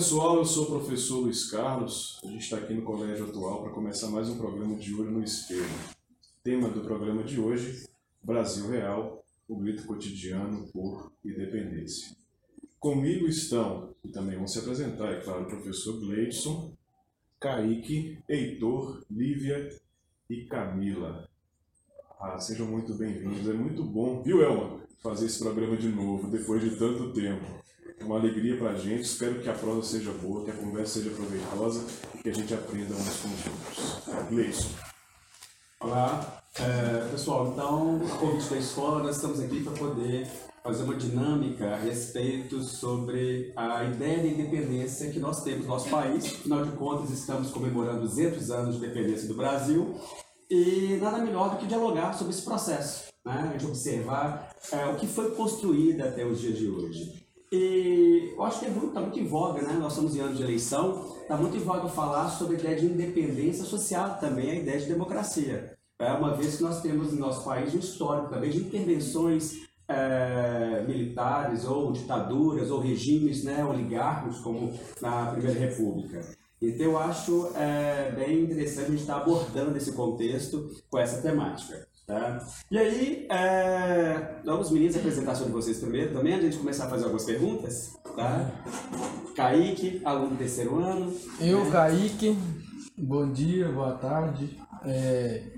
pessoal, eu sou o professor Luiz Carlos. A gente está aqui no Colégio Atual para começar mais um programa de Olho no Espelho. Tema do programa de hoje: Brasil Real, o grito cotidiano por independência. Comigo estão, e também vão se apresentar, é claro, o professor Gleidson, Kaique, Heitor, Lívia e Camila. Ah, sejam muito bem-vindos. É muito bom, viu, Elma, fazer esse programa de novo, depois de tanto tempo. É uma alegria para a gente. Espero que a prosa seja boa, que a conversa seja proveitosa e que a gente aprenda uns com os outros. Gleison. Olá, é, pessoal. Então, a convite da escola, nós estamos aqui para poder fazer uma dinâmica a respeito sobre a ideia de independência que nós temos no nosso país. Afinal de contas, estamos comemorando 200 anos de independência do Brasil e nada melhor do que dialogar sobre esse processo, né? a gente observar é, o que foi construído até os dias de hoje. E eu acho que está é muito, tá muito em voga, né? nós estamos em anos de eleição, está muito em voga falar sobre a ideia de independência social, também a ideia de democracia. É uma vez que nós temos no nosso país um histórico também de intervenções é, militares ou ditaduras ou regimes né, oligárquicos, como na Primeira República. Então eu acho é, bem interessante a gente estar abordando esse contexto com essa temática. Tá? E aí, é, meninos apresentar sobre vocês primeiro também, a gente começar a fazer algumas perguntas. Tá? Kaique, aluno do terceiro ano. Eu, né? Kaique, bom dia, boa tarde. É,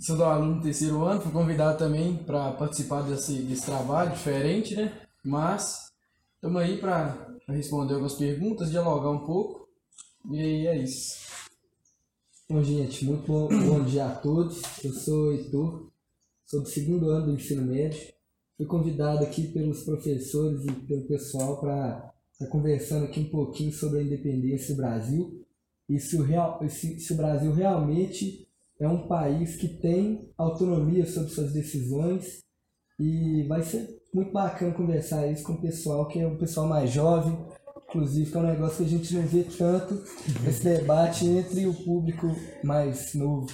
sou do aluno do terceiro ano, fui convidado também para participar desse, desse trabalho diferente, né? Mas estamos aí para responder algumas perguntas, dialogar um pouco. E é isso. Bom, gente, muito bom, bom dia a todos. Eu sou Heitor, sou do segundo ano do ensino médio. Fui convidado aqui pelos professores e pelo pessoal para estar tá conversando aqui um pouquinho sobre a independência do Brasil e se o, real, se, se o Brasil realmente é um país que tem autonomia sobre suas decisões e vai ser muito bacana conversar isso com o pessoal que é um pessoal mais jovem, inclusive, que é um negócio que a gente não vê tanto, esse debate entre o público mais novo.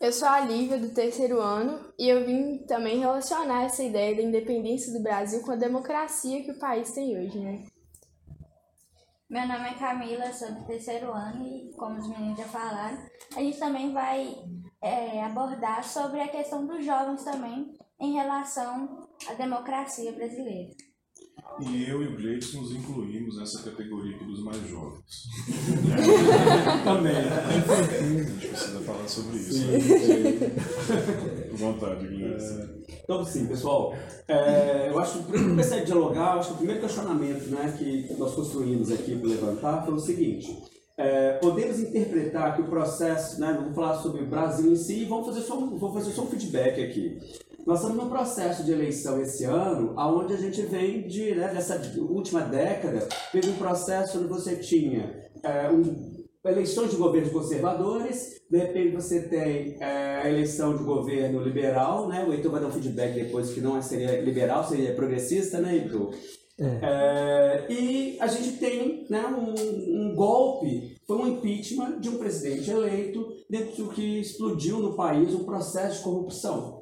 Eu sou a Lívia, do terceiro ano, e eu vim também relacionar essa ideia da independência do Brasil com a democracia que o país tem hoje, né? Meu nome é Camila, sou do terceiro ano e, como os meninos já falaram, a gente também vai é, abordar sobre a questão dos jovens também em relação à democracia brasileira. E eu e o Gleison nos incluímos nessa categoria aqui dos mais jovens. Também. A gente precisa falar sobre isso. Com vontade, Gleison. É... Então, sim, pessoal, é, eu acho que para começar a dialogar, eu acho que o primeiro questionamento né, que nós construímos aqui para levantar foi o seguinte. É, podemos interpretar que o processo, né, vamos falar sobre o Brasil em si, e vamos fazer só um, vou fazer só um feedback aqui. Nós estamos num processo de eleição esse ano, aonde a gente vem de, né, dessa última década, teve um processo onde você tinha é, um, eleições de governos conservadores, de repente você tem é, a eleição de governo liberal, né? O Heitor vai dar um feedback depois que não seria liberal, seria progressista, né, Heitor? É. É, e a gente tem né, um, um, golpe, foi um impeachment de um presidente eleito, dentro do que explodiu no país um processo de corrupção.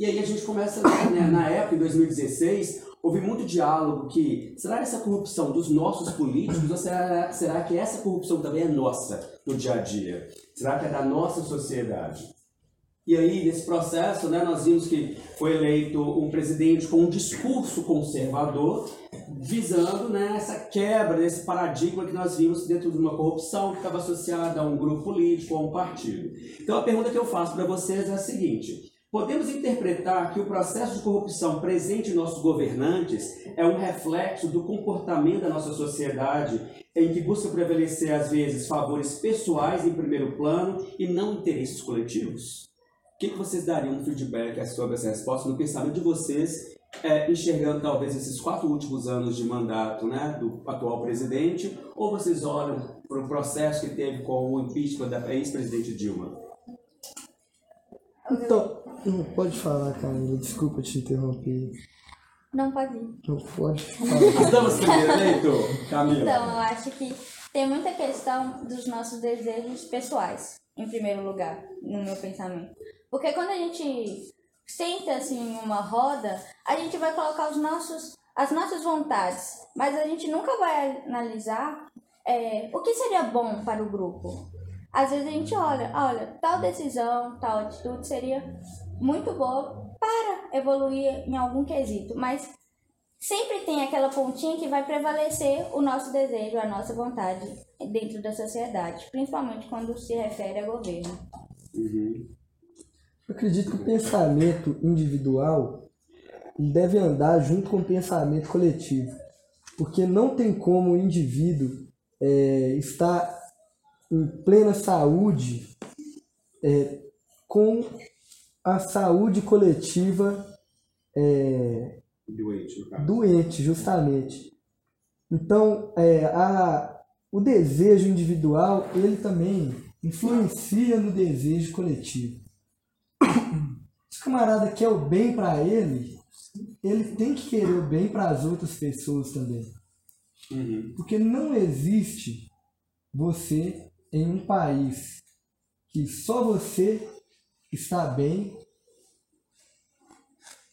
E aí a gente começa, né, na época, em 2016, houve muito diálogo que, será essa corrupção dos nossos políticos ou será, será que essa corrupção também é nossa no dia a dia? Será que é da nossa sociedade? E aí, nesse processo, né, nós vimos que foi eleito um presidente com um discurso conservador, visando né, essa quebra desse paradigma que nós vimos dentro de uma corrupção que estava associada a um grupo político, a um partido. Então, a pergunta que eu faço para vocês é a seguinte: Podemos interpretar que o processo de corrupção presente em nossos governantes é um reflexo do comportamento da nossa sociedade, em que busca prevalecer, às vezes, favores pessoais em primeiro plano e não interesses coletivos? O que, vocês dariam um feedback sobre essa resposta no pensamento de vocês, é, enxergando talvez esses quatro últimos anos de mandato né, do atual presidente, ou vocês olham para o processo que teve com o impeachment da ex-presidente Dilma? Então, não pode falar, Camila. Desculpa te interromper. Não pode ir. Não pode falar. As damas primeiro, Heitor? Camila. Então, eu acho que tem muita questão dos nossos desejos pessoais, em primeiro lugar, no meu pensamento. Porque quando a gente senta assim em uma roda, a gente vai colocar os nossos as nossas vontades, mas a gente nunca vai analisar é, o que seria bom para o grupo. Às vezes a gente olha, olha, tal decisão, tal atitude seria muito boa para evoluir em algum quesito, mas sempre tem aquela pontinha que vai prevalecer o nosso desejo, a nossa vontade dentro da sociedade, principalmente quando se refere a governo. Uhum. Eu acredito que o pensamento individual deve andar junto com o pensamento coletivo, porque não tem como o indivíduo é, estar em plena saúde é, com a saúde coletiva é, Doente, doente, justamente. Então, é, a, o desejo individual, ele também influencia no desejo coletivo. Se o camarada quer o bem para ele, ele tem que querer o bem para as outras pessoas também. Uhum. Porque não existe você em um país que só você está bem.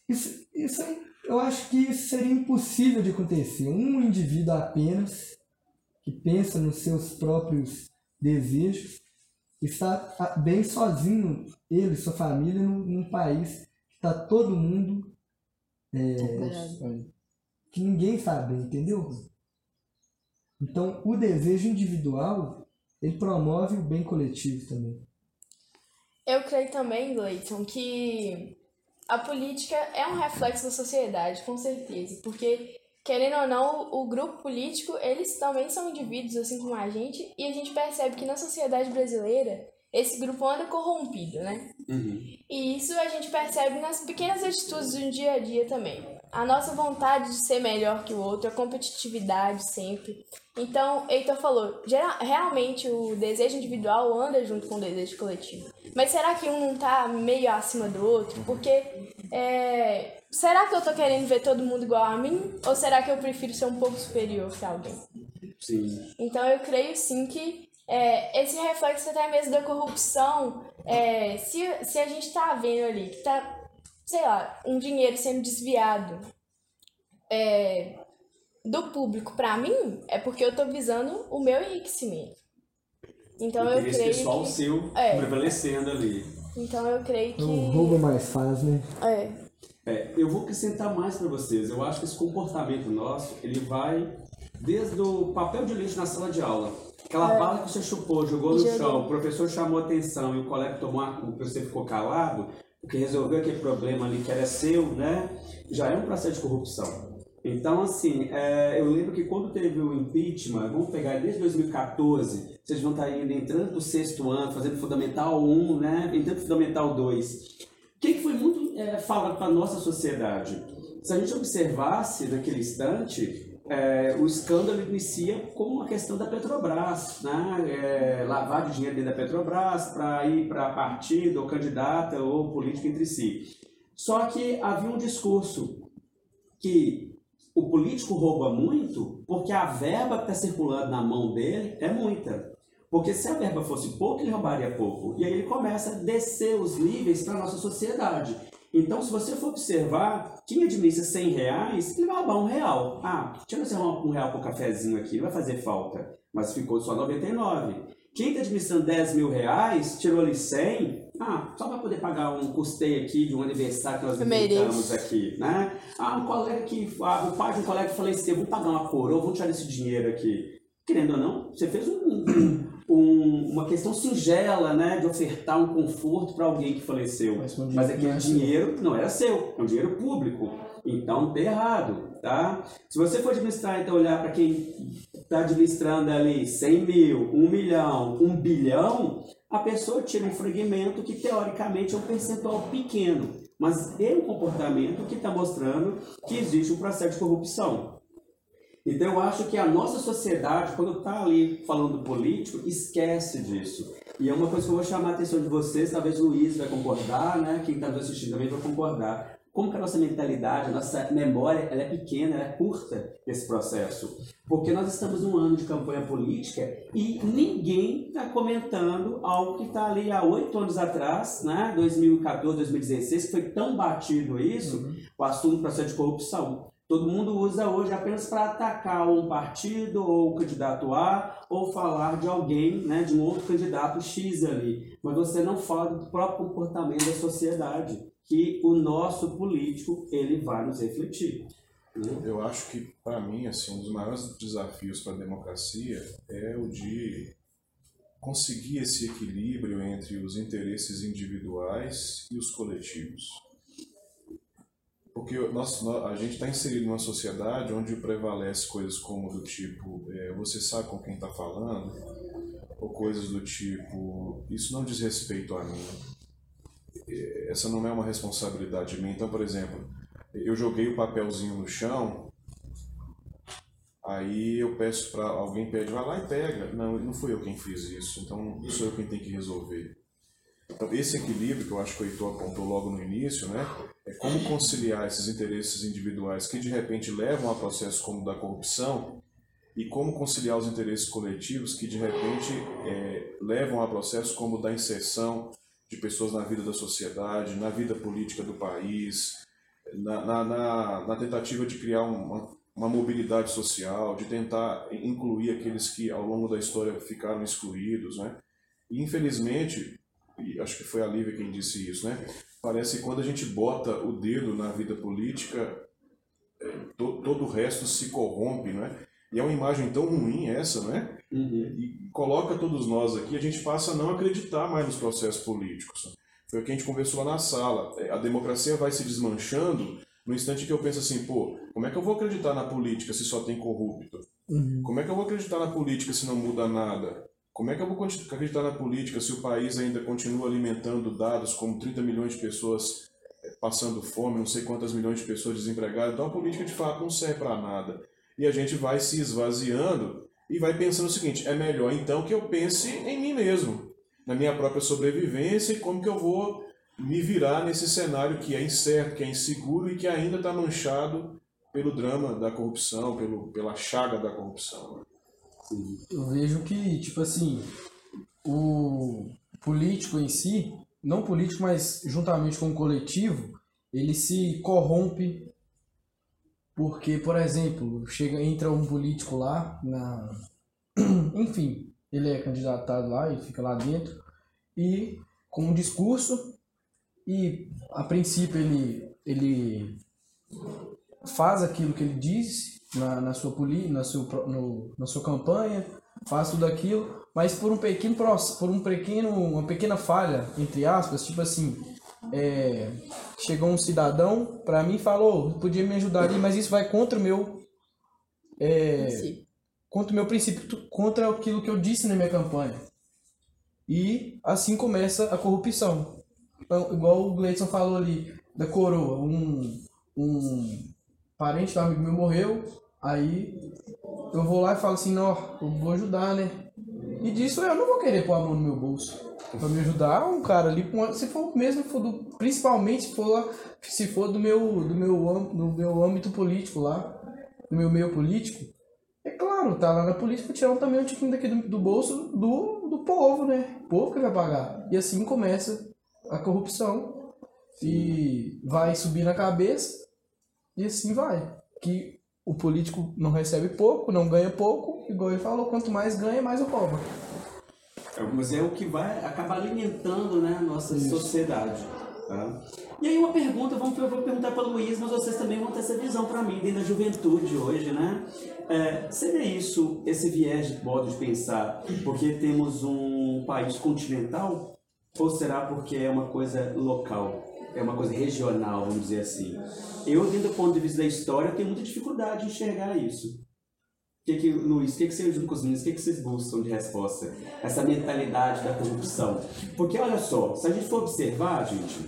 Isso, isso eu acho que isso seria impossível de acontecer. Um indivíduo apenas que pensa nos seus próprios desejos está bem sozinho, ele, sua família, num, num país que está todo mundo que ninguém bem, entendeu? Então, o desejo individual, ele promove o bem coletivo também. Eu creio também, Gleiton, que a política é um reflexo da sociedade, com certeza. Porque, querendo ou não, o grupo político, eles também são indivíduos, assim como a gente, e a gente percebe que na sociedade brasileira, esse grupo anda corrompido, né? Uhum. E isso a gente percebe nas pequenas atitudes do dia a dia também. A nossa vontade de ser melhor que o outro, a competitividade sempre. Então, Heitor falou, geral, realmente o desejo individual anda junto com o desejo coletivo. Mas será que um não tá meio acima do outro? Porque é, será que eu tô querendo ver todo mundo igual a mim? Ou será que eu prefiro ser um pouco superior que alguém? Sim. Então eu creio sim que é, esse reflexo até mesmo da corrupção, é, se, se a gente tá vendo ali que tá, sei lá, um dinheiro sendo desviado é, do público para mim, é porque eu tô visando o meu enriquecimento. Então eu creio pessoal que, seu É. prevalecendo ali. então eu creio que Então, rouba mais faz, né? é, É, eu vou acrescentar mais para vocês. Eu acho que esse comportamento nosso, ele vai desde o papel de lixo na sala de aula. Aquela bala que você chupou, jogou no chão, o professor chamou atenção e o colega tomou a culpa e você ficou calado, porque resolveu aquele problema ali que era seu, né? Já é um processo de corrupção. Então, assim, é, eu lembro que quando teve o impeachment, vamos pegar desde 2014, vocês vão estar indo entrando no sexto ano, fazendo Fundamental 1, né? Entrando Fundamental 2. O que, que foi muito é, falado para a nossa sociedade? Se a gente observasse naquele instante, é, o escândalo inicia como uma questão da Petrobras, né? É, lavar de dinheiro dentro da Petrobras para ir para partido, ou candidata, ou política entre si. Só que havia um discurso que o político rouba muito porque a verba que está circulando na mão dele é muita. Porque se a verba fosse pouco, ele roubaria pouco. E aí ele começa a descer os níveis para a nossa sociedade. Então, se você for observar, quem administra 100 reais, ele vai roubar um real. Ah, deixa eu ver se arrumar um real por cafezinho aqui, não vai fazer falta. Mas ficou só 99. Quem está administrando 10 mil reais, tirou ali 100, ah, só para poder pagar um custeio aqui de um aniversário que nós inventamos aqui, né? Ah, um colega que, ah, o pai de um colega faleceu, vou pagar uma coroa, vou tirar esse dinheiro aqui. Querendo ou não, você fez um, um- um- uma questão singela, né, de ofertar um conforto para alguém que faleceu. Mas um Mas aquele é dinheiro não era seu, é um dinheiro público. Então, tá errado, tá? Se você for administrar, então, olhar para quem está administrando ali 100 mil, 1 milhão, 1 bilhão, a pessoa tira um fragmento que, teoricamente, é um percentual pequeno. Mas é um comportamento que está mostrando que existe um processo de corrupção. Então eu acho que a nossa sociedade, quando está ali falando do político, esquece disso. E é uma coisa que eu vou chamar a atenção de vocês, talvez o Luiz vai concordar, né? quem está nos assistindo também vai concordar. Como que a nossa mentalidade, a nossa memória, ela é pequena, ela é curta nesse processo. Porque nós estamos num ano de campanha política e ninguém está comentando algo que está ali há oito anos atrás, né? 2014, 2016, que foi tão batido isso, o assunto do processo de corrupção. Todo mundo usa hoje apenas para atacar um partido ou o candidato A ou falar de alguém, né, de um outro candidato X ali. Mas você não fala do próprio comportamento da sociedade, que o nosso político ele vai nos refletir. Né? Eu acho que, para mim, assim, um dos maiores desafios para a democracia é o de conseguir esse equilíbrio entre os interesses individuais e os coletivos. Porque nós, a gente está inserido numa sociedade onde prevalece coisas como do tipo, é, você sabe com quem está falando, ou coisas do tipo, isso não diz respeito a mim. É, essa não é uma responsabilidade minha. Então, por exemplo, eu joguei o papelzinho no chão, aí eu peço para alguém pede, vai lá e pega. Não, não fui eu quem fiz isso, então sou eu quem tem que resolver. Então, esse equilíbrio que eu acho que o Heitor apontou logo no início, né, é como conciliar esses interesses individuais que de repente levam a processos como o da corrupção e como conciliar os interesses coletivos que de repente é, levam a processos como o da inserção de pessoas na vida da sociedade, na vida política do país, na, na, na, na tentativa de criar uma, uma mobilidade social, de tentar incluir aqueles que ao longo da história ficaram excluídos, né? E infelizmente, e acho que foi a Lívia quem disse isso, né? Parece que quando a gente bota o dedo na vida política, é, to, todo o resto se corrompe, né? E é uma imagem tão ruim essa, né? Uhum. E coloca todos nós aqui, a gente passa a não acreditar mais nos processos políticos. Foi o que a gente conversou lá na sala. É, a democracia vai se desmanchando no instante que eu penso assim, pô, como é que eu vou acreditar na política se só tem corrupto? Uhum. Como é que eu vou acreditar na política se não muda nada? Como é que eu vou acreditar na política se o país ainda continua alimentando dados como 30 milhões de pessoas é, passando fome, não sei quantas milhões de pessoas desempregadas? Então a política de fato não serve para nada. E a gente vai se esvaziando e vai pensando o seguinte: é melhor então que eu pense em mim mesmo na minha própria sobrevivência e como que eu vou me virar nesse cenário que é incerto, que é inseguro e que ainda está manchado pelo drama da corrupção, pelo, pela chaga da corrupção. Eu vejo que, tipo assim, o político em si, não político, mas juntamente com o coletivo, ele se corrompe porque, por exemplo, chega entra um político lá na enfim, ele é candidatado lá e fica lá dentro e com um discurso e a princípio ele ele faz aquilo que ele diz na, na sua poli, na sua no, na sua campanha faz tudo aquilo mas por um pequeno por um pequeno uma pequena falha entre aspas tipo assim é, chegou um cidadão para mim e falou podia me ajudar ali mas isso vai contra o meu é, contra o meu princípio, contra aquilo que eu disse na minha campanha. E assim começa a corrupção. Então, igual o Gleison falou ali, da coroa. Um, um parente do amigo meu morreu, aí eu vou lá e falo assim, não, eu vou ajudar, né? E disso eu não vou querer pôr a mão no meu bolso. Pra me ajudar, um cara ali, se for mesmo, for do, principalmente for, se for do meu, do, meu, do meu âmbito político lá, do meu meio político, é claro, tá lá na política tirar também um tiquinho daqui do, do bolso do, do povo, né? O povo que vai pagar. E assim começa a corrupção e vai subir na cabeça e assim vai. Que o político não recebe pouco, não ganha pouco, igual ele falou, quanto mais ganha, mais o rouba. É, mas é o que vai acabar alimentando né, a nossa Isso. sociedade. Tá? E aí uma pergunta, vamos, eu vou perguntar para o Luiz, mas vocês também vão ter essa visão para mim, dentro da juventude hoje, né? É, seria isso, esse viés de modo de pensar, porque temos um país continental? Ou será porque é uma coisa local? É uma coisa regional, vamos dizer assim. Eu, dentro do ponto de vista da história, tenho muita dificuldade de enxergar isso. Que que, Luiz, o que, que você junto com os meninos, o que, que vocês buscam de resposta? Essa mentalidade da corrupção. Porque olha só, se a gente for observar, gente,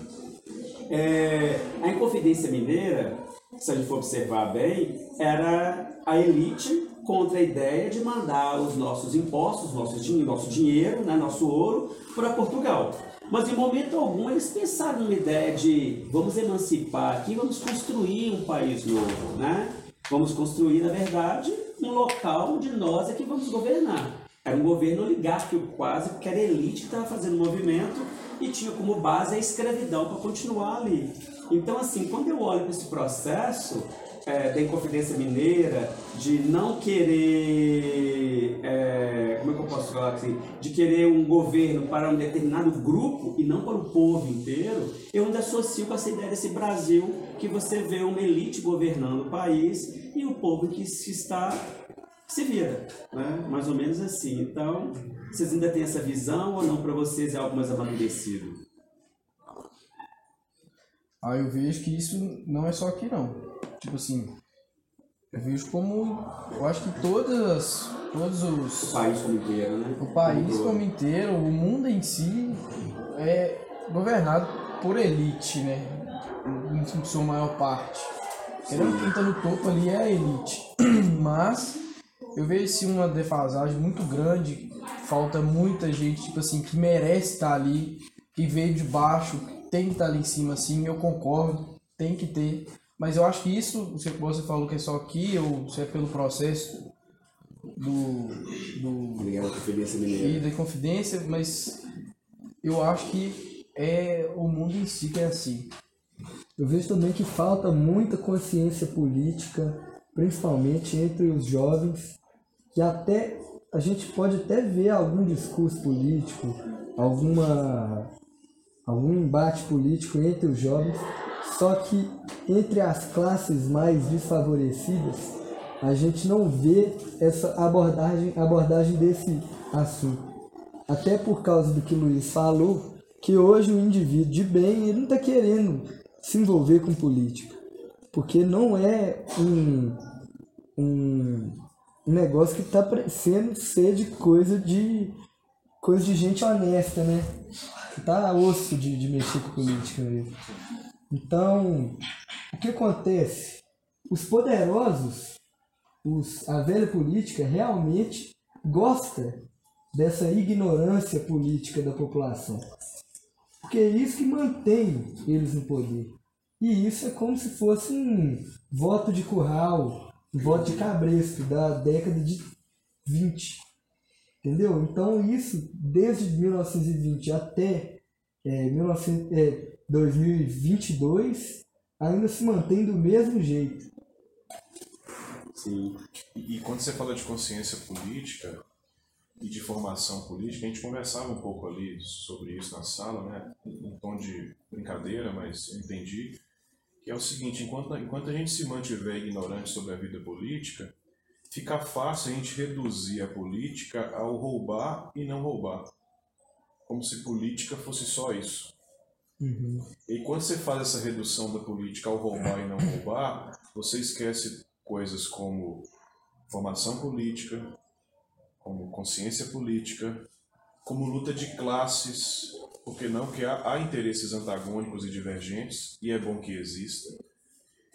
é, a Inconfidência Mineira, se a gente for observar bem, era a elite contra a ideia de mandar os nossos impostos, nosso, nosso dinheiro, né, nosso ouro, para Portugal. Mas em momento algum eles pensaram numa ideia de vamos emancipar aqui, vamos construir um país novo, né? Vamos construir, na verdade, um local onde nós é que vamos governar. Era um governo oligárquico quase, porque era a elite que estava fazendo o movimento e tinha como base a escravidão para continuar ali. Então, assim, quando eu olho para esse processo é, da Inconfidência Mineira, de não querer, é, como é que eu posso falar assim, de querer um governo para um determinado grupo e não para o povo inteiro, eu ainda associo com essa ideia desse Brasil que você vê uma elite governando o país e o povo que se está se vira, né? mais ou menos assim. Então, vocês ainda têm essa visão ou não para vocês é algo mais amadurecido? Ah, eu vejo que isso não é só aqui não. Tipo assim, eu vejo como. Eu acho que todas. Todos os. O país como inteiro, né? O país como inteiro, o mundo em si é governado por elite, né? Em sua maior parte. Querendo quem tá no topo ali é a elite. Mas eu vejo sim uma defasagem muito grande. Falta muita gente, tipo assim, que merece estar ali, que veio de baixo, tem que estar ali em cima, assim, eu concordo, tem que ter. Mas eu acho que isso, você, você falou que é só aqui, ou se é pelo processo do, do Ligar a Inconfidência Mineira. e da confidência, mas eu acho que é o mundo em si que é assim. Eu vejo também que falta muita consciência política, principalmente entre os jovens, que até a gente pode até ver algum discurso político, alguma algum embate político entre os jovens, só que entre as classes mais desfavorecidas, a gente não vê essa abordagem, abordagem desse assunto. Até por causa do que o Luiz falou, que hoje o indivíduo de bem, ele não está querendo se envolver com política. Porque não é um, um, negócio que está parecendo ser de coisa de coisa de gente honesta, né? Tá osso de, de mexer com política mesmo. Então, o que acontece? Os poderosos, os, a velha política realmente gosta dessa ignorância política da população. Porque é isso que mantém eles no poder. E isso é como se fosse um voto de curral, um voto de cabresto da década de 20. Entendeu? Então isso, desde 1920 até é, 1900, é, 2022, ainda se mantém do mesmo jeito. Sim. E, e quando você fala de consciência política e de formação política, a gente conversava um pouco ali sobre isso na sala, né? Em tom de brincadeira, mas eu entendi que é o seguinte: enquanto, enquanto a gente se mantiver ignorante sobre a vida política, fica fácil a gente reduzir a política ao roubar e não roubar. Como se política fosse só isso. E quando você faz essa redução da política ao roubar e não roubar, você esquece coisas como formação política, como consciência política, como luta de classes, porque não que há, há interesses antagônicos e divergentes, e é bom que exista.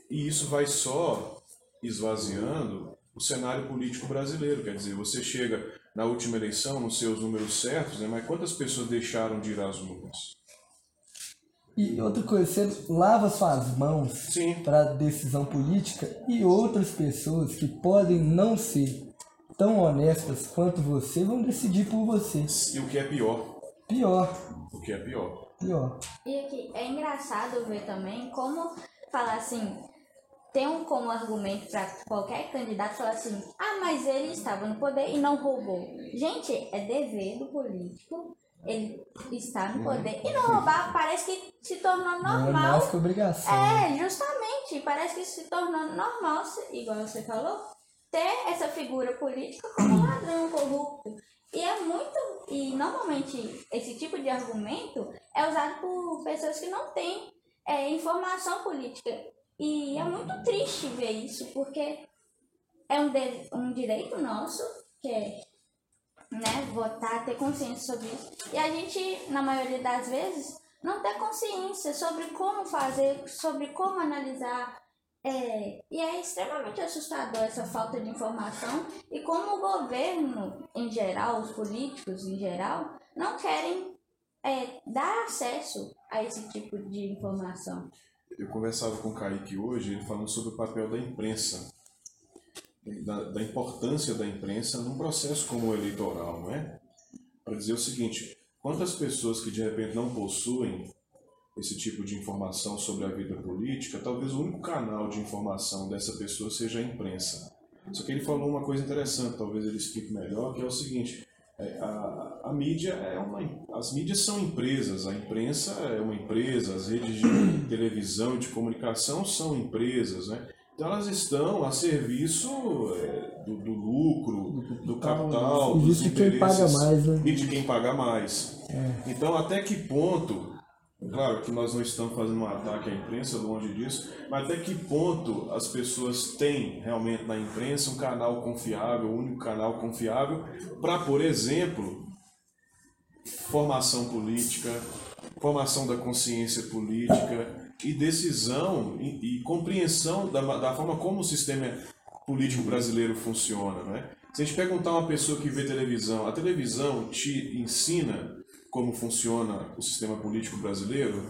E isso vai só esvaziando o cenário político brasileiro, quer dizer, você chega na última eleição, nos seus números certos, né, mas quantas pessoas deixaram de ir às urnas? E outra coisa, você lava suas mãos para decisão política e outras pessoas que podem não ser tão honestas quanto você vão decidir por você. E o que é pior? Pior, O que é pior? pior. E aqui, é engraçado ver também como falar assim, tem um como argumento para qualquer candidato falar assim, ah, mas ele estava no poder e não roubou. Gente, é dever do político ele estar no poder e não roubar, parece que se tornou é normal. mais que obrigação. né? É, justamente, parece que se tornou normal, igual você falou, ter essa figura política como ladrão corrupto. E é muito. E normalmente esse tipo de argumento é usado por pessoas que não têm é, informação política. E é muito triste ver isso, porque é um, de- um direito nosso, que é né, votar, ter consciência sobre isso. E a gente, na maioria das vezes, não tem consciência sobre como fazer, sobre como analisar. É, e é extremamente assustador essa falta de informação e como o governo em geral, os políticos em geral, não querem é, dar acesso a esse tipo de informação. Eu conversava com o Kaique hoje, ele falando sobre o papel da imprensa, da, da importância da imprensa num processo como o eleitoral, não é? Para dizer o seguinte, quantas pessoas que de repente não possuem esse tipo de informação sobre a vida política, talvez o único canal de informação dessa pessoa seja a imprensa. Só que ele falou uma coisa interessante, talvez ele explique melhor, que é o seguinte: a, a mídia é uma. As mídias são empresas, a imprensa é uma empresa, as redes de televisão e de comunicação são empresas, né? Então elas estão a serviço é, do, do, lucro, do capital, e dos de quem paga mais, né? e de quem paga mais. É. Então até que ponto Claro que nós não estamos fazendo um ataque à imprensa, longe disso, mas até que ponto as pessoas têm realmente na imprensa um canal confiável, um único canal confiável, para, por exemplo, formação política, formação da consciência política e decisão e, e compreensão da, da forma como o sistema político brasileiro funciona. Né? Se a gente perguntar a uma pessoa que vê televisão, a televisão te ensina como funciona o sistema político brasileiro,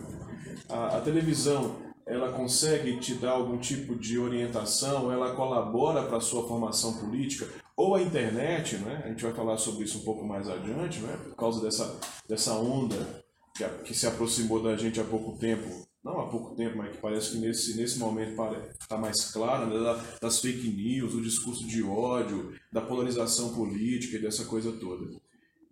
a, a, televisão ela consegue te dar algum tipo de orientação, ela colabora para a sua formação política, ou a internet, né? a gente vai falar sobre isso um pouco mais adiante, né? por causa dessa, dessa onda que, a, que se aproximou da gente há pouco tempo, não há pouco tempo, mas que parece que nesse, nesse momento está mais claro, né? das fake news, do discurso de ódio, da polarização política e dessa coisa toda.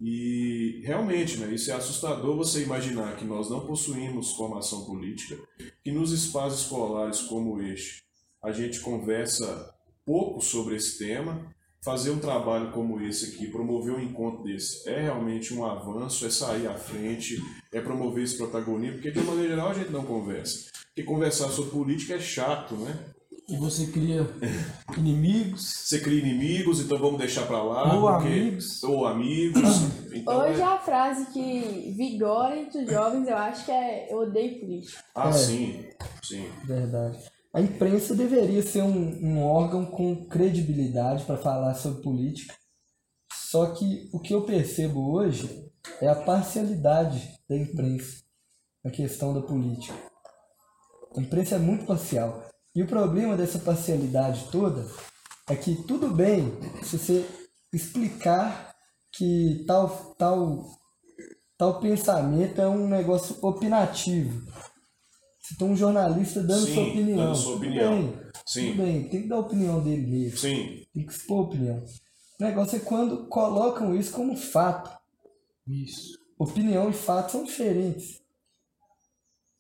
E realmente, né, isso é assustador você imaginar que nós não possuímos formação política, que nos espaços escolares como este a gente conversa pouco sobre esse tema. Fazer um trabalho como esse aqui, promover um encontro desse, é realmente um avanço, é sair à frente, é promover esse protagonismo, porque de maneira geral a gente não conversa. Porque conversar sobre política é chato, né? E você cria inimigos. Você cria inimigos, então vamos deixar para lá. Ou porque... amigos. Ou amigos. Então Hoje é... a frase que vigora entre os jovens, eu acho que é eu odeio política. Ah, É. sim, sim. Verdade. A imprensa deveria ser um, um órgão com credibilidade para falar sobre política. Só que o que eu percebo hoje é a parcialidade da imprensa na questão da política. A imprensa é muito parcial. E o problema dessa parcialidade toda é que tudo bem se você explicar que tal, tal, tal pensamento é um negócio opinativo. Se tem um jornalista dando Sim, sua opinião. dando sua tudo opinião. bem, Sim. Tudo bem, tem que dar a opinião dele mesmo. Sim, Tem que expor a opinião. O negócio é quando colocam isso como fato. Isso. Opinião e fato são diferentes.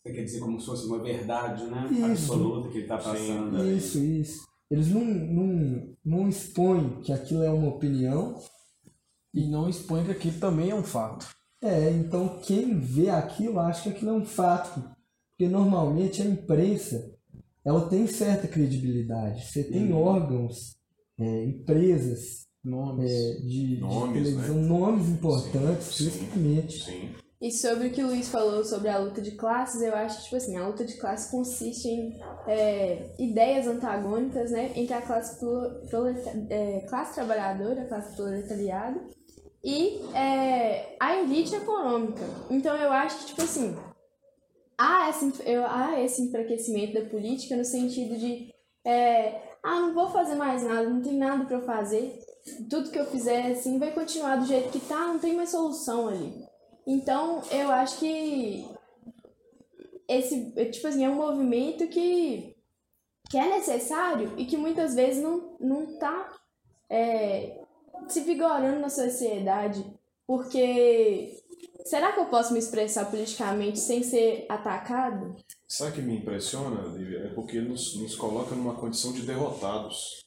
Você quer dizer como se fosse uma verdade, né? Isso. Absoluta que ele está passando. ali. Isso, isso. Eles não, não, não expõem que aquilo é uma opinião. E não expõe que aquilo também é um fato. É, então quem vê aquilo acha que aquilo é um fato. Porque normalmente a imprensa ela tem certa credibilidade. Você tem Uhum. órgãos, é, empresas Nomes. é, de, de Nomes, televisão, nomes importantes, Sim, sim. principalmente. sim. E sobre o que o Luiz falou sobre a luta de classes, eu acho que, tipo assim, a luta de classes consiste em é, ideias antagônicas, né, entre a classe, pro- proleta- é, classe trabalhadora, a classe proletariado, e é, a elite econômica. Então eu acho que, tipo assim, há esse, eu, há esse enfraquecimento da política no sentido de, é, ah, não vou fazer mais nada, não tem nada para eu fazer, tudo que eu fizer, assim, vai continuar do jeito que tá, não tem mais solução ali. Então, eu acho que esse, tipo assim, é um movimento que, que é necessário e que muitas vezes não, não tá é, se vigorando na sociedade. Porque será que eu posso me expressar politicamente sem ser atacado? Sabe o que me impressiona, Lívia? É porque nos, nos coloca numa condição de derrotados.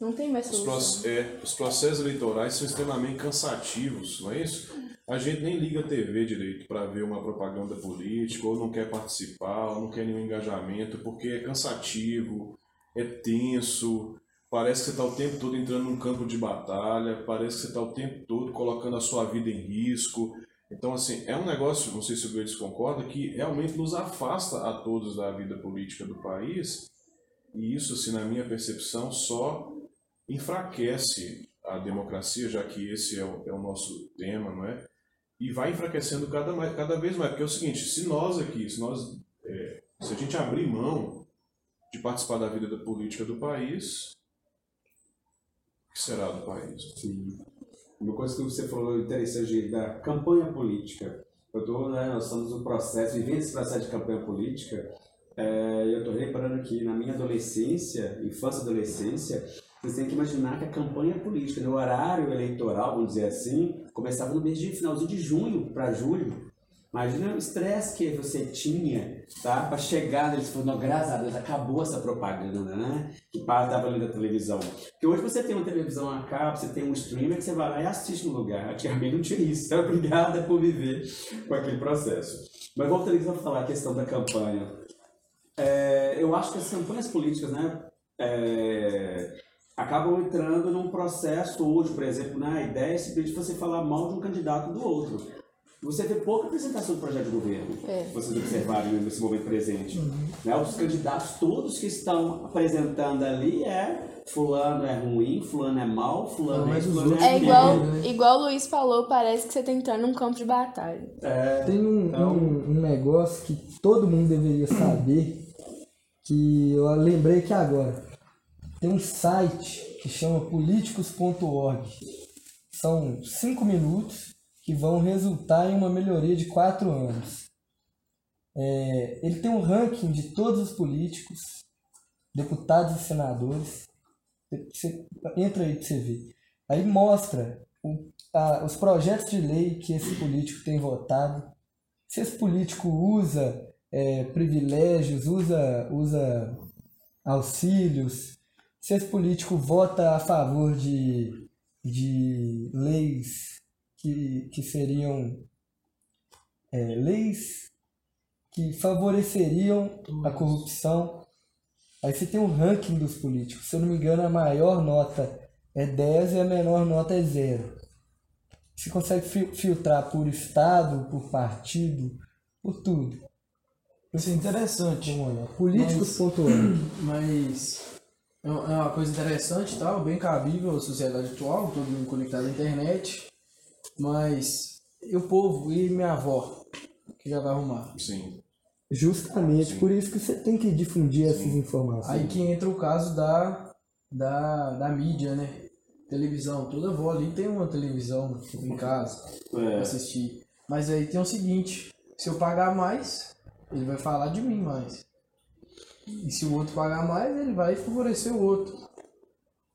Não tem mais Os, solução. proce- é, os processos eleitorais são extremamente cansativos, não é isso? A gente nem liga a TV direito para ver uma propaganda política, ou não quer participar, ou não quer nenhum engajamento, porque é cansativo, é tenso, parece que você está o tempo todo entrando num campo de batalha, parece que você está o tempo todo colocando a sua vida em risco. Então, assim, é um negócio, não sei se o Gleides concorda, que realmente nos afasta a todos da vida política do país, e isso, assim, na minha percepção, só enfraquece a democracia, já que esse é o, é o nosso tema, não é? E vai enfraquecendo cada, mais, cada vez mais, porque é o seguinte, se nós aqui, se nós, é, se a gente abrir mão de participar da vida da política do país, o que será do país? Sim. Uma coisa que você falou interessante da campanha política. eu tô, né, nós estamos no processo, vivendo esse processo de campanha política, é, eu estou reparando que na minha adolescência, infância e adolescência, vocês têm que imaginar que a campanha política, no horário eleitoral, vamos dizer assim, começava no mês de finalzinho de junho para julho. Imagina o estresse que você tinha, tá? Para chegar neles, falando, graças a Deus, acabou essa propaganda, né? Que estava ali na televisão. Porque hoje você tem uma televisão a cabo, você tem um streamer que você vai lá e assiste no lugar. Antigamente não tinha isso. Então, obrigada por viver com aquele processo. Mas voltando a falar a questão da campanha. É, eu acho que as campanhas políticas, né? É, acabam entrando num processo hoje, por exemplo, né, a ideia é simplesmente você falar mal de um candidato do outro você vê pouca apresentação do projeto de governo. É. Vocês observarem nesse momento presente. Uhum. Né? Os candidatos todos que estão apresentando ali é fulano é ruim, fulano é mal, fulano Não, é fulano é, é igual, né? igual o Luiz falou, parece que você está entrando num campo de batalha. É, Tem um, então... um, um negócio que todo mundo deveria saber, que eu lembrei aqui agora. Tem um site que chama políticos.org. São cinco minutos que vão resultar em uma melhoria de quatro anos. É, ele tem um ranking de todos os políticos, deputados e senadores. Você entra aí para você ver. Aí mostra o, a, os projetos de lei que esse político tem votado, se esse político usa é, privilégios, usa, usa auxílios, se esse político vota a favor de, de leis que, que seriam é, leis que favoreceriam a corrupção. Aí você tem um ranking dos políticos. Se eu não me engano, a maior nota é 10 e a menor nota é 0. Você consegue filtrar por estado, por partido, por tudo. Isso é interessante. Políticos.org. Mas, mas é uma coisa interessante, tal, bem cabível à sociedade atual, todo mundo conectado à internet. Mas e o povo e minha avó, que já vai arrumar? Sim. Justamente, Sim. por isso que você tem que difundir Sim. essas informações. Aí que entra o caso da, da, da mídia, né? Televisão. Toda avó ali tem uma televisão em casa é. pra assistir. Mas aí tem o seguinte, se eu pagar mais, ele vai falar de mim mais. E se o outro pagar mais, ele vai favorecer o outro.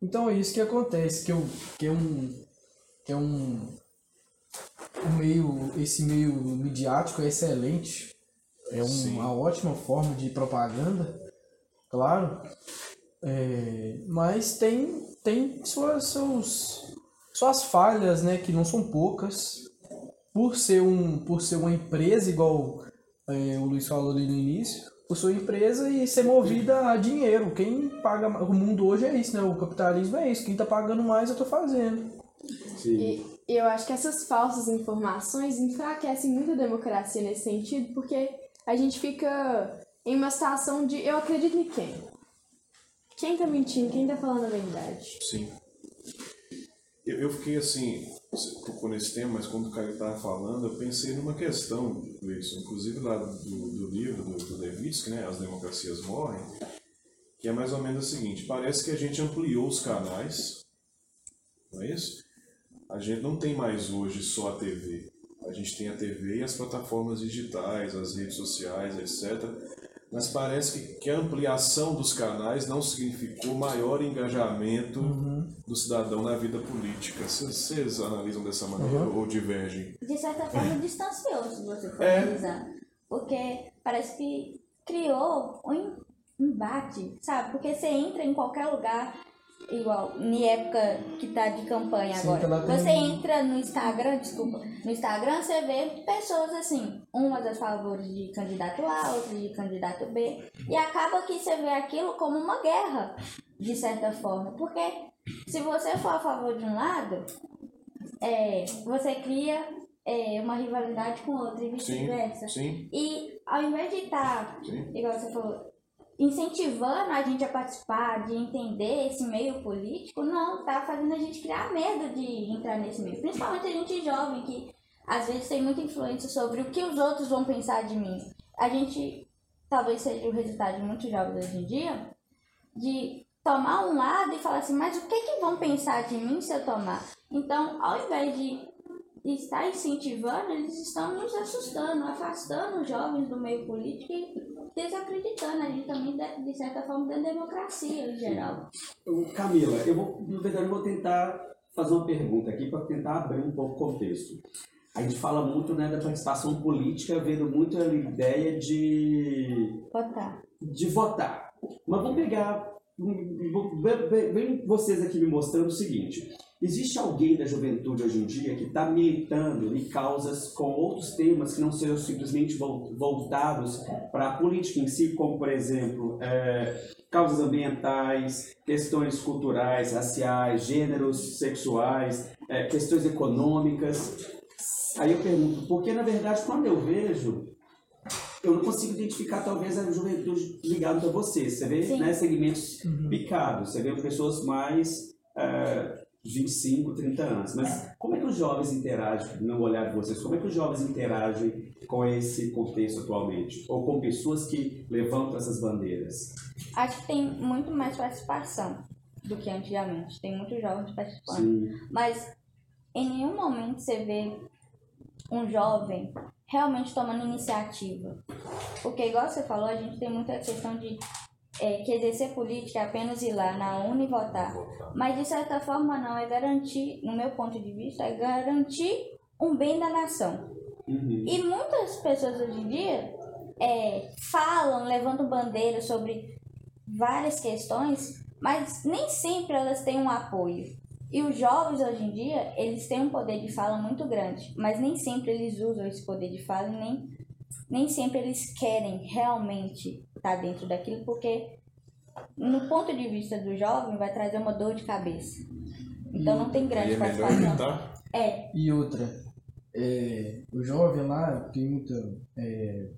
Então é isso que acontece, que, eu, que é um. Que é um o meio, esse meio midiático é excelente. É uma ótima forma de propaganda, claro. É, mas tem, tem suas, seus, suas falhas, né? Que não são poucas. Por ser, um, por ser uma empresa, igual é, o Luiz falou ali no início, por sua empresa e ser movida a dinheiro. Quem paga. O mundo hoje é isso, né? O capitalismo é isso. Quem tá pagando mais, eu tô fazendo. Sim. E eu acho que essas falsas informações enfraquecem muito a democracia nesse sentido, porque a gente fica em uma situação de eu acredito em quem? Quem tá mentindo? Quem tá falando a verdade? Sim. Eu, eu fiquei assim, tocou nesse tema, mas quando o Caio estava falando, eu pensei numa questão, isso, inclusive lá do, do livro do, do Levitsky, né, As Democracias Morrem, que é mais ou menos o seguinte, parece que a gente ampliou os canais, não é isso? a gente não tem mais hoje só a TV. A gente tem a TV e as plataformas digitais, as redes sociais, etc. Mas parece que, que a ampliação dos canais não significou maior engajamento uhum. do cidadão na vida política. Vocês analisam dessa maneira uhum. ou divergem? De certa forma, distanciou, se você for é. analisar. Porque parece que criou um embate, sabe? Porque você entra em qualquer lugar, igual, em época que tá de campanha Sim, agora. Você entra no Instagram, desculpa, no Instagram você vê pessoas assim, umas a favor de candidato A, outra de candidato B, e acaba que você vê aquilo como uma guerra, de certa forma, porque se você for a favor de um lado, é, você cria é, uma rivalidade com outra e vice-versa. E ao invés de estar, tá, igual você falou, incentivando a gente a participar, de entender esse meio político, não, tá fazendo a gente criar medo de entrar nesse meio. Principalmente a gente jovem, que às vezes tem muita influência sobre o que os outros vão pensar de mim. A gente, talvez seja o resultado de muitos jovens hoje em dia, de tomar um lado e falar assim, mas o que que vão pensar de mim se eu tomar? Então, ao invés de está incentivando, eles estão nos assustando, afastando os jovens do meio político e desacreditando a gente também, de, de certa forma, da democracia em geral. Camila, eu vou, na verdade, eu vou tentar fazer uma pergunta aqui para tentar abrir um pouco o contexto. A gente fala muito né, da participação política, vendo muito a ideia de Votar. de votar. Mas vamos pegar. Vem vocês aqui me mostrando o seguinte: existe alguém da juventude hoje em dia que está militando em causas com outros temas que não sejam simplesmente vol- voltados para a política em si, como, por exemplo, é, causas ambientais, questões culturais, raciais, gêneros sexuais, é, questões econômicas. Aí eu pergunto, porque na verdade, quando eu vejo, eu não consigo identificar talvez a juventude ligada a você. Você vê né, segmentos picados, você vê pessoas mais é, 25, 30 anos. Mas como é que os jovens interagem, no olhar de vocês, como é que os jovens interagem com esse contexto atualmente? Ou com pessoas que levantam essas bandeiras? Acho que tem muito mais participação do que antigamente. Tem muitos jovens participando. Sim. Mas em nenhum momento você vê um jovem realmente tomando iniciativa. Porque, igual você falou, a gente tem muita questão de é, que exercer política é apenas ir lá na urna e votar. Mas, de certa forma, não. É garantir, no meu ponto de vista, é garantir um bem da nação. Uhum. E muitas pessoas hoje em dia é, falam, levantam bandeiras sobre várias questões, mas nem sempre elas têm um apoio. E os jovens hoje em dia, eles têm um poder de fala muito grande, mas nem sempre eles usam esse poder de fala e nem, nem sempre eles querem realmente estar dentro daquilo, porque no ponto de vista do jovem vai trazer uma dor de cabeça. Então não tem grande é participação. É, E outra, é, o jovem lá tem muita. É,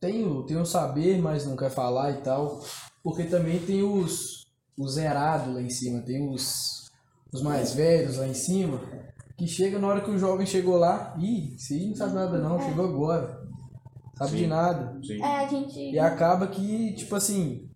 tem, o, tem o saber, mas não quer falar e tal. Porque também tem os, os zerados lá em cima, tem os, os mais velhos lá em cima, que chega na hora que o jovem chegou lá, ih, aí não sabe nada não, chegou agora. Sabe de Sim. nada. Sim. é a gente. E acaba que, tipo assim,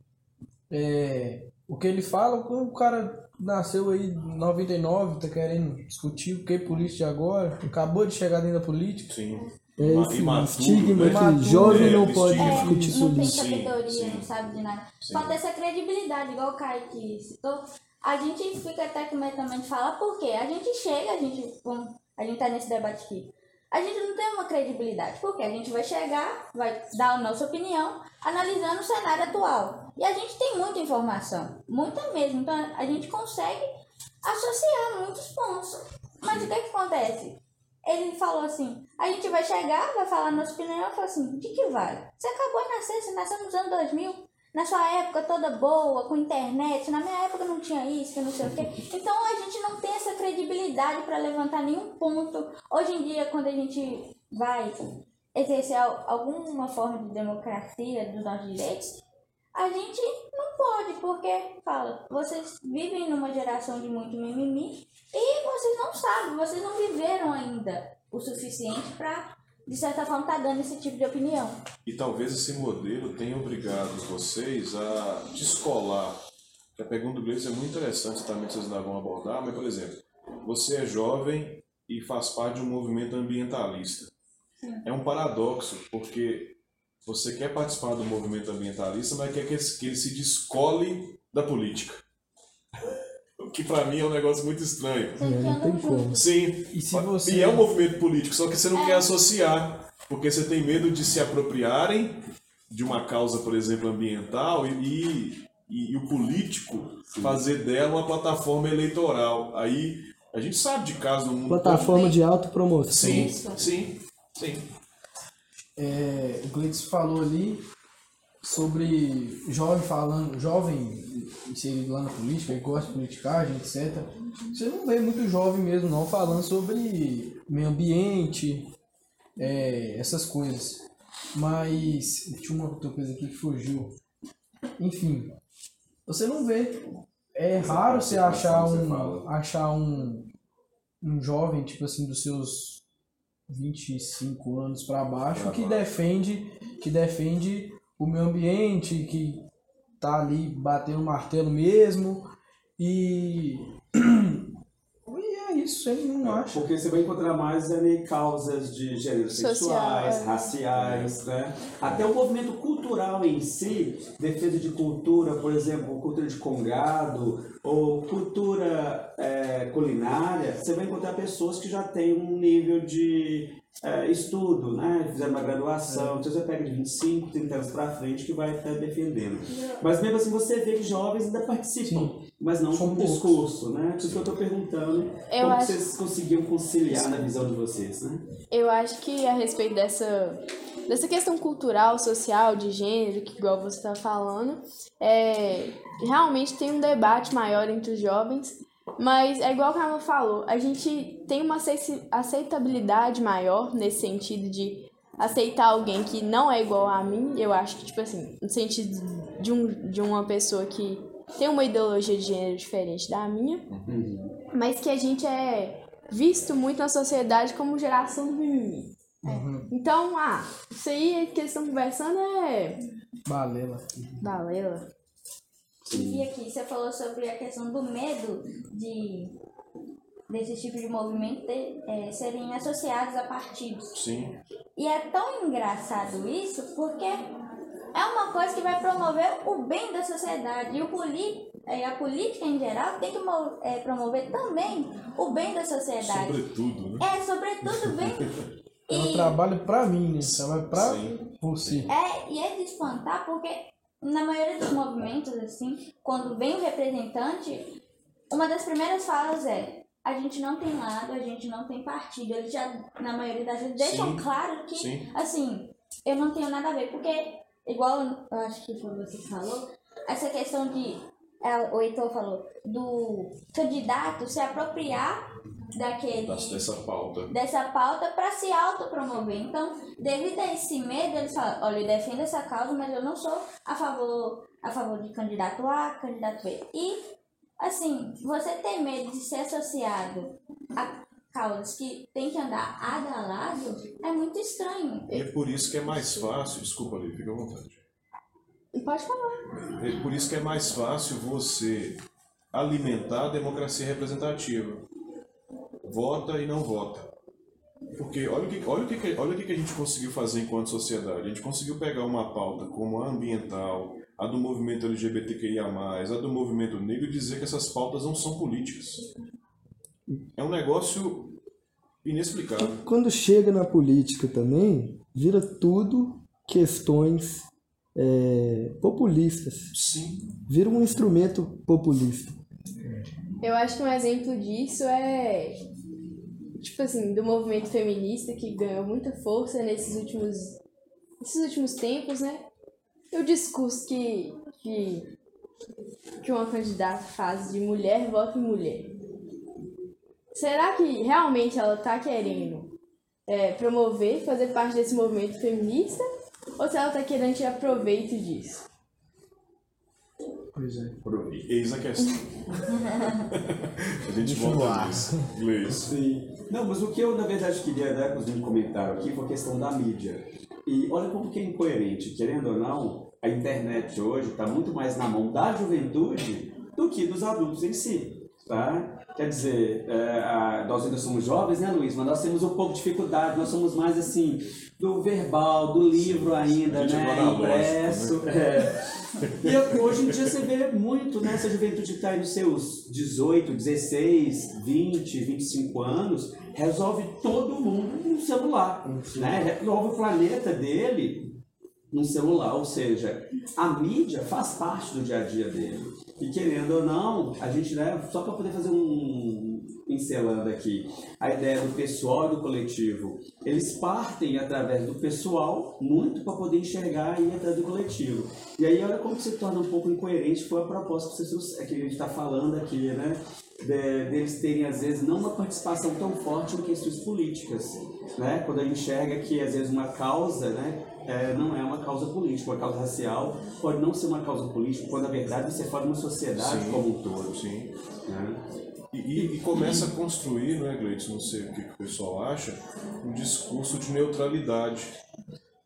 é, o que ele fala, o cara nasceu aí em 99, tá querendo discutir o que política de agora, acabou de chegar dentro da política. Sim. É esse imaturo, estigma né? que jovem é, não pode estigma. É, discutir não sobre tem isso. Sim, sabedoria, sim. não sabe de nada. Sim. Falta essa credibilidade, igual o Kaique citou. A gente fica até com medo também de falar por quê? A gente chega, a gente, vamos, a gente tá nesse debate aqui. A gente não tem uma credibilidade, porque a gente vai chegar, vai dar a nossa opinião, analisando o cenário atual. E a gente tem muita informação, muita mesmo. Então a gente consegue associar muitos pontos. Mas o que, que acontece? Ele falou assim: a gente vai chegar, vai falar nossa opinião, eu falo assim: de que vale? Você acabou de nascer, você nasceu nos anos 2000, na sua época toda boa, com internet, na minha época não tinha isso, que não sei o quê. Então a gente não tem essa credibilidade para levantar nenhum ponto. Hoje em dia, quando a gente vai exercer al- alguma forma de democracia dos nossos direitos, a gente não pode, porque fala, vocês vivem numa geração de muito mimimi e vocês não sabem, vocês não viveram ainda o suficiente para, de certa forma, estar dando esse tipo de opinião. E talvez esse modelo tenha obrigado vocês a descolar. A pergunta do Gleice é muito interessante, também vocês ainda vão abordar, mas, por exemplo, você é jovem e faz parte de um movimento ambientalista. É um paradoxo, porque você quer participar do movimento ambientalista, mas quer que ele, se descole da política. O que pra mim é um negócio muito estranho. É, não tem como. Sim. E se você- E é um movimento político, só que você não quer associar, porque você tem medo de se apropriarem de uma causa, por exemplo, ambiental e, e, e o político fazer dela uma plataforma eleitoral. Aí a gente sabe de casos no mundo. Plataforma de autopromoção. Sim, sim, sim. É, o Gleice falou ali sobre jovem falando, jovem inserido lá na política, que gosta de politicagem, etc. Você não vê muito jovem mesmo não falando sobre meio ambiente, é, essas coisas. Mas tinha uma outra coisa aqui que fugiu. Enfim, você não vê. É raro você achar um, achar um, um jovem, tipo assim, dos seus 25 anos para baixo Pra que baixo. defende que defende o meio ambiente, que tá ali batendo martelo mesmo e isso, hein? Não acho. Porque você vai encontrar mais ali causas de gêneros sexuais, é. raciais, né? Até o movimento cultural em si, defesa de cultura, por exemplo, cultura de congado ou cultura é, culinária, você vai encontrar pessoas que já têm um nível de é, estudo, né? Fizeram uma graduação, então você pega de 25, 30 anos para frente que vai estar defendendo. Mas mesmo assim você vê que jovens ainda participam, mas não São com poucos. discurso, né? Por isso que eu estou perguntando Eu como acho- vocês conseguiam conciliar na visão de vocês, né? Eu acho que a respeito dessa, dessa questão cultural, social, de gênero, que igual você está falando, é, realmente tem um debate maior entre os jovens, mas é igual o Carlos falou, a gente tem uma aceitabilidade maior nesse sentido de aceitar alguém que não é igual a mim, eu acho que, tipo assim, no sentido de, um, de uma pessoa que tem uma ideologia de gênero diferente da minha, mas que a gente é visto muito na sociedade como geração do mimimi. Então, ah, isso aí que eles estão conversando é Balela. balela. E aqui você falou sobre a questão do medo de desse tipo de movimento ter, é, serem associados a partidos. Sim. E é tão engraçado isso porque é uma coisa que vai promover o bem da sociedade. E o poli, é, a política em geral tem que é, promover também o bem da sociedade. Sobretudo, né? É, sobretudo o bem. Ela E trabalha pra mim, né? Trabalha pra Sim. você. é, e é de espantar porque na maioria dos movimentos, assim, quando vem o representante, uma das primeiras falas é a gente não tem lado, a gente não tem partido. Eles já, na maioria das vezes, deixam Sim. claro que Sim. assim, eu não tenho nada a ver, porque, igual eu acho que foi você que falou, essa questão de, é, o Heitor falou, do candidato se apropriar daquele, Dessa pauta. dessa pauta para se autopromover. Então, devido a esse medo, eles falam, olha, eu defendo essa causa, mas eu não sou a favor, a favor de candidato A, candidato B. E, assim, você ter medo de ser associado a causas que tem que andar lado a lado é muito estranho. E é por isso que é mais fácil. Desculpa ali, fica à vontade. Pode falar. É por isso que é mais fácil você alimentar a democracia representativa. Vota e não vota. Porque olha o que, olha o que, olha o que que a gente conseguiu fazer enquanto sociedade. A gente conseguiu pegar uma pauta como a ambiental, a do movimento LGBTQIA, a do movimento negro e dizer que essas pautas não são políticas. É um negócio inexplicável. Quando chega na política também, vira tudo questões é, populistas. Sim. Vira um instrumento populista. Eu acho que um exemplo disso é, tipo assim, do movimento feminista que ganhou muita força nesses últimos, nesses últimos tempos, né? O discurso que, que, que uma candidata faz de mulher vota em mulher. Será que realmente ela tá querendo é, promover, fazer parte desse movimento feminista? Ou se ela tá querendo tirar proveito disso? Pois é. Eis a questão. a gente volta nisso. Inglês. Sim. Não, mas o que eu, na verdade, queria dar com os comentário aqui foi a questão da mídia. E olha como que é incoerente. Querendo ou não, a internet hoje está muito mais na mão da juventude do que dos adultos em si. Tá? Quer dizer, é, a- nós ainda somos jovens, né, Luiz? Mas nós temos um pouco de dificuldade. Nós somos mais, assim, do verbal, do livro ainda, é né? analógico, Impresso. É. E hoje em dia você vê muito, né? Essa juventude que está aí nos seus 18, 16, 20, 25 anos, resolve todo mundo no celular, né? Resolve o planeta dele no celular, ou seja, a mídia faz parte do dia a dia dele. E querendo ou não, a gente, né, só para poder fazer um pincelando aqui, a ideia do pessoal e do coletivo, eles partem através do pessoal muito para poder enxergar e atrás do coletivo. E aí olha como se torna um pouco incoerente foi a proposta que, que a gente está falando aqui, né? De- deles terem, às vezes, não uma participação tão forte em questões políticas, né? Quando a gente enxerga que, às vezes, uma causa, né? É, não é uma causa política, uma causa racial pode não ser uma causa política, quando, na verdade, você fala de uma sociedade Sim. como um todo, Sim. né? E, e- começa a construir, não é, Gleitson? Não sei o que, o pessoal acha, um discurso de neutralidade.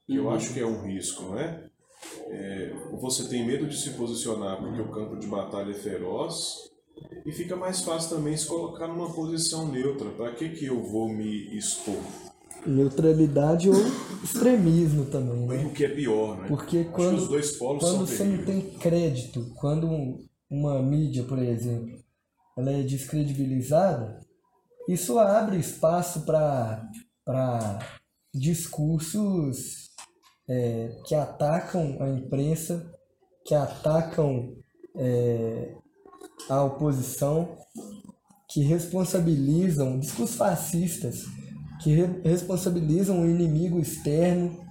que Eu acho que é um risco, não é? É, Você tem medo de se posicionar porque o campo de batalha é feroz, E fica mais fácil também se colocar numa posição neutra. Para que, que eu vou me expor? Neutralidade ou extremismo também, né? O que é pior, né? Porque quando, os dois polos quando você não terríveis. tem crédito, quando um- uma mídia, por exemplo, ela é descredibilizada, isso abre espaço para discursos é, que atacam a imprensa, que atacam é, a oposição, que responsabilizam, discursos fascistas, que re- responsabilizam o inimigo externo.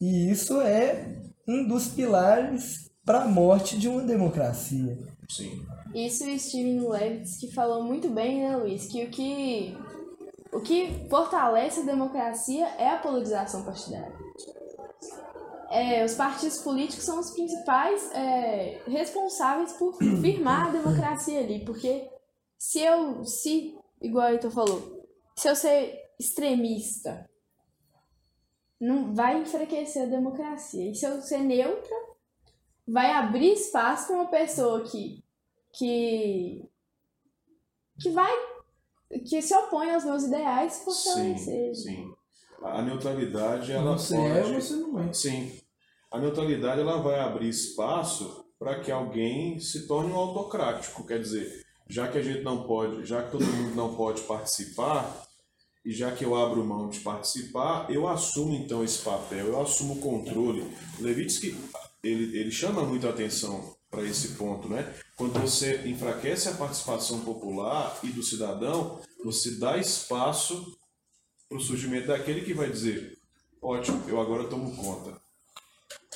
E isso é um dos pilares para a morte de uma democracia. Sim. Isso o Steven Levitz que falou muito bem, né, Luiz? Que o que, o que fortalece a democracia é a polarização partidária. É, os partidos políticos são os principais é, responsáveis por firmar a democracia ali, porque se eu, se, igual o Heitor falou, se eu ser extremista, não vai enfraquecer a democracia. E se eu ser neutra, vai abrir espaço para uma pessoa que que que vai que se opõe aos meus ideais Sim, fortalecer. sim. A a neutralidade, ela Você pode... é você não é. Sim. A neutralidade ela vai abrir espaço para que alguém se torne um autocrático, quer dizer, já que a gente não pode, já que todo mundo não pode participar, e já que eu abro mão de participar, eu assumo então esse papel, eu assumo o controle. Levitsky, ele, ele chama muito atenção para esse ponto, né? Quando você enfraquece a participação popular e do cidadão, você dá espaço para o surgimento daquele que vai dizer, ótimo, eu agora tomo conta.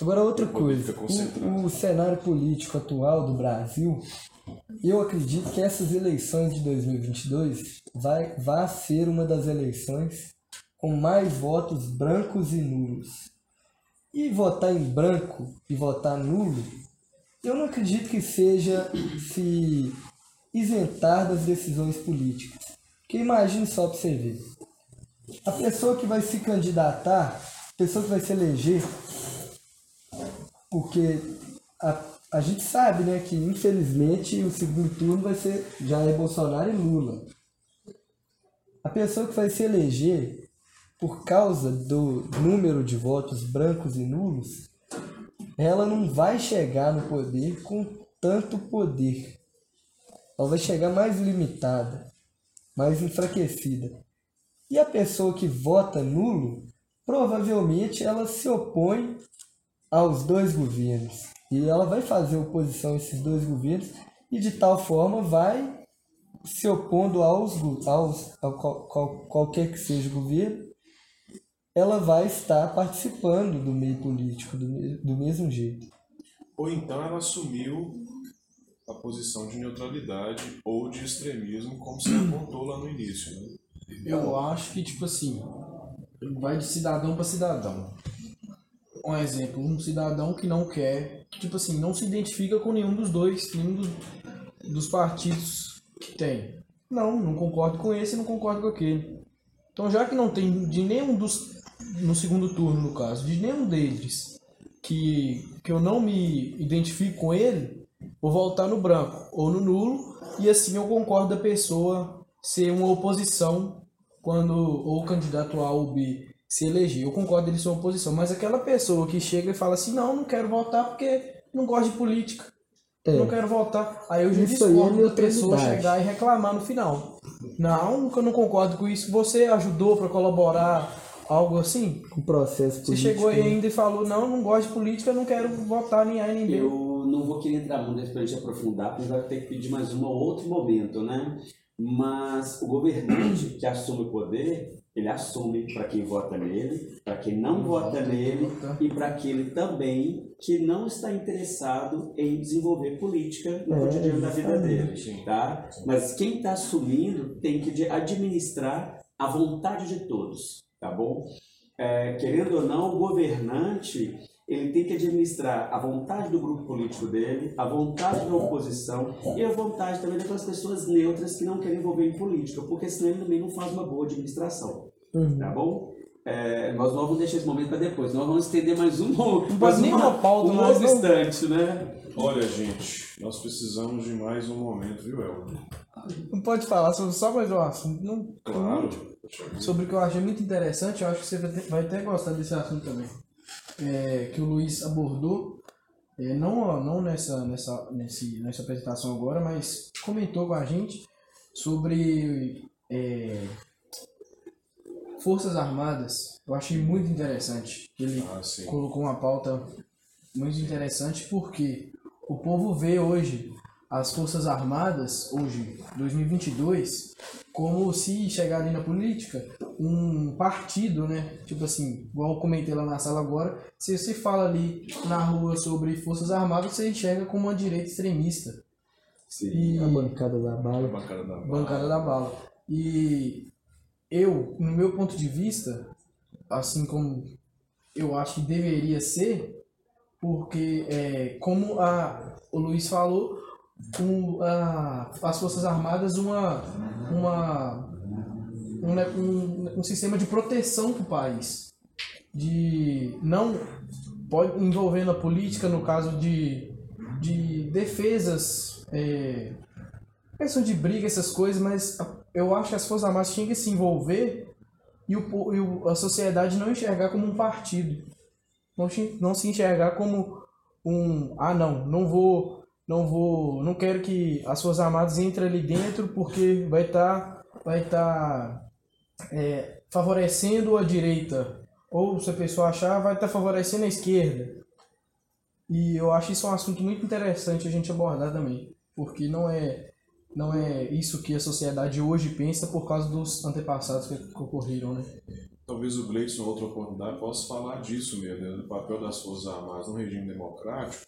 Agora, outra coisa, o, o cenário político atual do Brasil, eu acredito que essas eleições de 2022 vai, vai ser uma das eleições com mais votos brancos e nulos. E votar em branco e votar nulo, eu não acredito que seja se isentar das decisões políticas. Porque imagine só para você ver. A pessoa que vai se candidatar, a pessoa que vai se eleger, porque a, a gente sabe, né, que infelizmente o segundo turno vai ser Jair Bolsonaro e Lula. A pessoa que vai se eleger por causa do número de votos brancos e nulos, ela não vai chegar no poder com tanto poder. Ela vai chegar mais limitada, mais enfraquecida. E a pessoa que vota nulo, provavelmente ela se opõe aos dois governos. E ela vai fazer oposição a esses dois governos e de tal forma vai se opondo aos, aos a qual, qual- qualquer que seja o governo, ela vai estar participando do meio político do, do mesmo jeito. Ou então ela assumiu a posição de neutralidade ou de extremismo, como você apontou lá no início. Né? Eu acho que, tipo assim, vai de cidadão para cidadão. Um exemplo, um cidadão que não quer, que, tipo assim, não se identifica com nenhum dos dois, nenhum dos, dos partidos que tem. Não, não concordo com esse não concordo com aquele. Então, já que não tem de nenhum dos, no segundo turno, no caso, de nenhum deles que, que eu não me identifico com ele, vou voltar no branco ou no nulo, e assim eu concordo da pessoa ser uma oposição quando ou o candidato A ou B se eleger. Eu concordo ele ser uma oposição, mas aquela pessoa que chega e fala assim, não, não quero votar porque não gosto de política. É. Não quero votar. Aí eu já Isso é discordo da pessoa chegar e reclamar no final. Não, nunca não concordo com isso. Você ajudou para colaborar algo assim? O processo político. Você chegou aí né? ainda e falou, não, não gosto de política, não quero votar nem A nem B. Eu não vou querer entrar muito nesse pra gente aprofundar, porque vai ter que pedir mais um ou outro momento, né? Mas o governante que assume o poder, ele assume para quem vota nele, para quem não vota nele e para aquele também que não está interessado em desenvolver política no É, cotidiano da vida dele, tá? Mas quem está assumindo tem que administrar a vontade de todos, tá bom? É, querendo ou não, o governante ele tem que administrar a vontade do grupo político dele, a vontade da oposição e a vontade também daquelas pessoas neutras que não querem envolver em política, porque senão ele também não faz uma boa administração, Uhum. tá bom? é, nós não vamos deixar esse momento para depois, nós vamos estender mais um Não pode nem uma pauta, um outro instante, né? Olha, gente, nós precisamos de mais um momento, viu, Elton? Não pode falar sobre só mais um assunto. Não, Claro. Sobre o que eu achei muito interessante, eu acho que você vai ter, vai até gostar desse assunto também. É, que o Luiz abordou, é, não, não nessa, nessa, nesse, nessa apresentação agora, mas comentou com a gente sobre é, Forças Armadas. Eu achei muito interessante. Ele Ah, sim. colocou uma pauta muito interessante porque o povo vê hoje as Forças Armadas, hoje, 2022, como se chegar ali na política, um partido, né? Tipo assim, igual eu comentei lá na sala agora, se você fala ali na rua sobre Forças Armadas, você enxerga como uma direita extremista. E A bancada da A bala. bancada da bala. bancada da bala. E eu, no meu ponto de vista, assim como eu acho que deveria ser, porque é, como a, o Luiz falou, com a, as Forças Armadas uma, uma um, né, um, um sistema de proteção para o país. De não pode envolvendo a política no caso de, de defesas é, questão de briga, essas coisas, mas eu acho que as Forças Armadas tinham que se envolver e, o, e a sociedade não enxergar como um partido. Não, não se enxergar como um. Ah, não, não vou. Não vou. Não quero que as Forças Armadas entrem ali dentro porque vai estar. vai estar é, favorecendo a direita. Ou se a pessoa achar, vai estar favorecendo a esquerda. E eu acho isso um assunto muito interessante a gente abordar também. Porque não é não é isso que a sociedade hoje pensa por causa dos antepassados que, que ocorreram, né? Talvez o Gleison, em outra oportunidade, possa falar disso mesmo, né, do papel das Forças Armadas no regime democrático,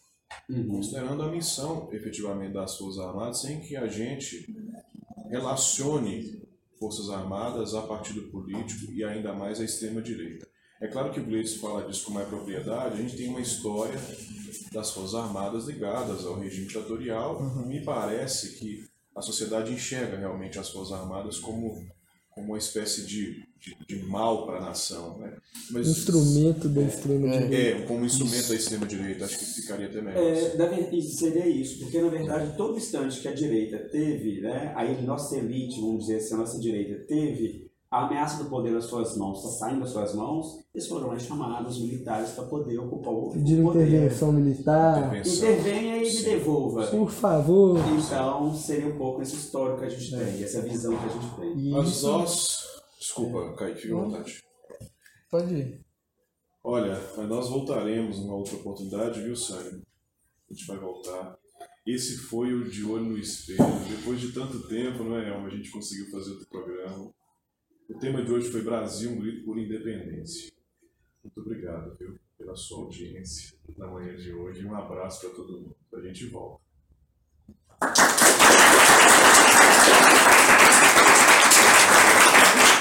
considerando a missão, efetivamente, das Forças Armadas, sem que a gente relacione Forças Armadas a partido político e ainda mais a extrema-direita. É claro que o Gleison fala disso com mais propriedade, a gente tem uma história das Forças Armadas ligadas ao regime ditatorial, me parece que a sociedade enxerga realmente as Forças Armadas como, como uma espécie de, de, de mal para a nação. Né? Mas, Instrumento da extrema direita. É, como instrumento da extrema-direita, acho que ficaria até melhor. É, verdade, seria isso, porque na verdade todo instante que a direita teve, né, a nossa elite, vamos dizer assim, a nossa direita teve a ameaça do poder nas suas mãos, está saindo das suas mãos, eles foram chamados militares para poder ocupar o Pediram poder. intervenção militar. Intervenção. Intervenha e me devolva. Por favor. Então seria um pouco esse histórico que a gente tem, essa visão que a gente tem. Mas nós. Desculpa, Kaique, fica à vontade. pode ir. Olha, mas nós voltaremos numa outra oportunidade, viu, Sânia? A gente vai voltar. Esse foi o De Olho no Espelho. Depois de tanto tempo, não é, Elma? A gente conseguiu fazer outro programa. O tema de hoje foi Brasil, um grito por independência. Muito obrigado, viu, pela sua audiência na manhã de hoje. Um abraço para todo mundo. A gente volta.